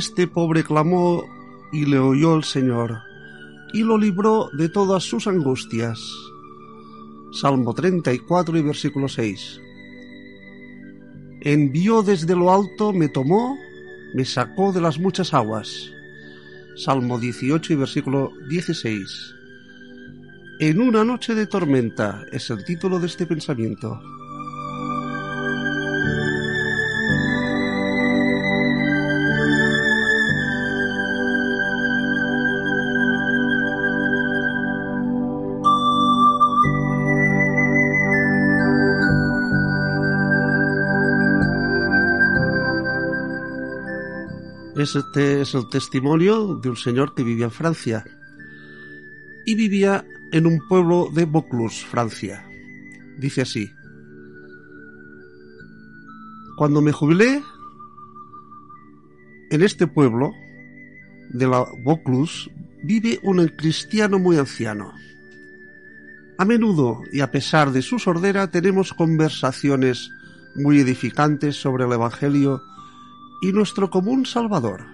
Este pobre clamó y le oyó el Señor, y lo libró de todas sus angustias. Salmo 34 y versículo 6. Envió desde lo alto, me tomó, me sacó de las muchas aguas. Salmo 18 y versículo 16. En una noche de tormenta es el título de este pensamiento. Este es el testimonio de un señor que vivía en Francia y vivía en un pueblo de Vaucluse, Francia. Dice así, cuando me jubilé, en este pueblo de la Vaucluse vive un cristiano muy anciano. A menudo y a pesar de su sordera tenemos conversaciones muy edificantes sobre el Evangelio y nuestro común Salvador.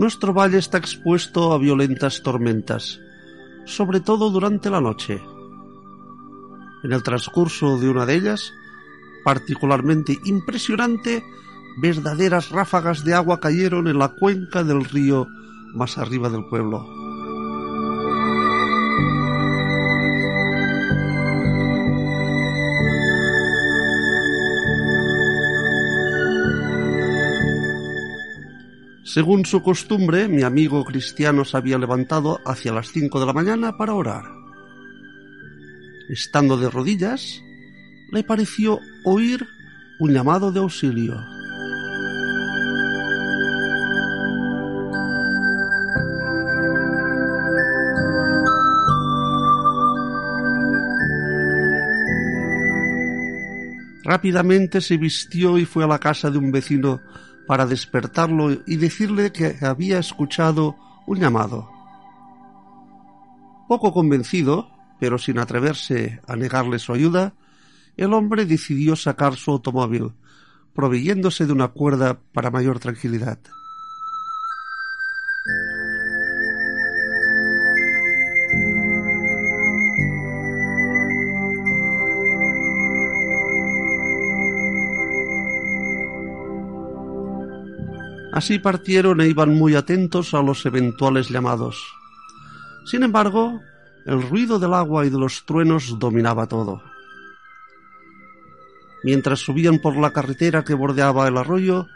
Nuestro valle está expuesto a violentas tormentas, sobre todo durante la noche. En el transcurso de una de ellas, particularmente impresionante, verdaderas ráfagas de agua cayeron en la cuenca del río más arriba del pueblo. Según su costumbre, mi amigo cristiano se había levantado hacia las cinco de la mañana para orar. Estando de rodillas, le pareció oír un llamado de auxilio. Rápidamente se vistió y fue a la casa de un vecino para despertarlo y decirle que había escuchado un llamado. Poco convencido, pero sin atreverse a negarle su ayuda, el hombre decidió sacar su automóvil, proveyéndose de una cuerda para mayor tranquilidad. Así partieron e iban muy atentos a los eventuales llamados. Sin embargo, el ruido del agua y de los truenos dominaba todo. Mientras subían por la carretera que bordeaba el arroyo,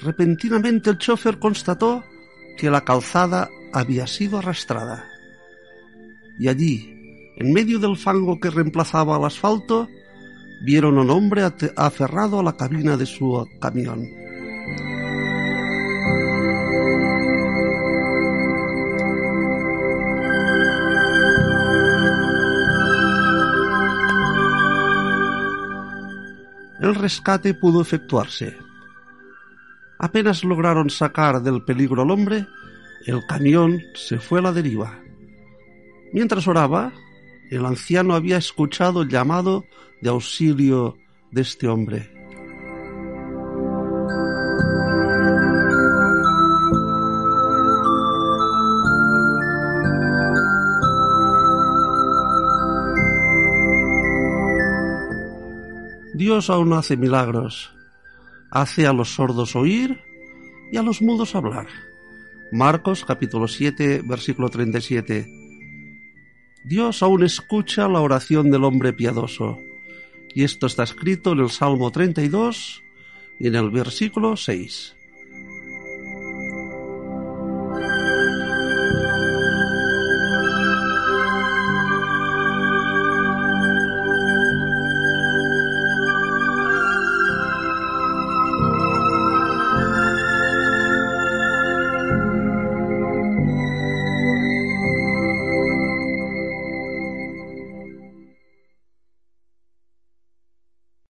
repentinamente el chofer constató que la calzada había sido arrastrada. Y allí, en medio del fango que reemplazaba al asfalto, vieron a un hombre aferrado a la cabina de su camión. El rescate pudo efectuarse. Apenas lograron sacar del peligro al hombre, el camión se fue a la deriva. Mientras oraba, el anciano había escuchado el llamado de auxilio de este hombre. Dios aún hace milagros. Hace a los sordos oír y a los mudos hablar. Marcos capítulo 7 versículo 37. Dios aún escucha la oración del hombre piadoso. Y esto está escrito en el Salmo 32 y en el versículo 6.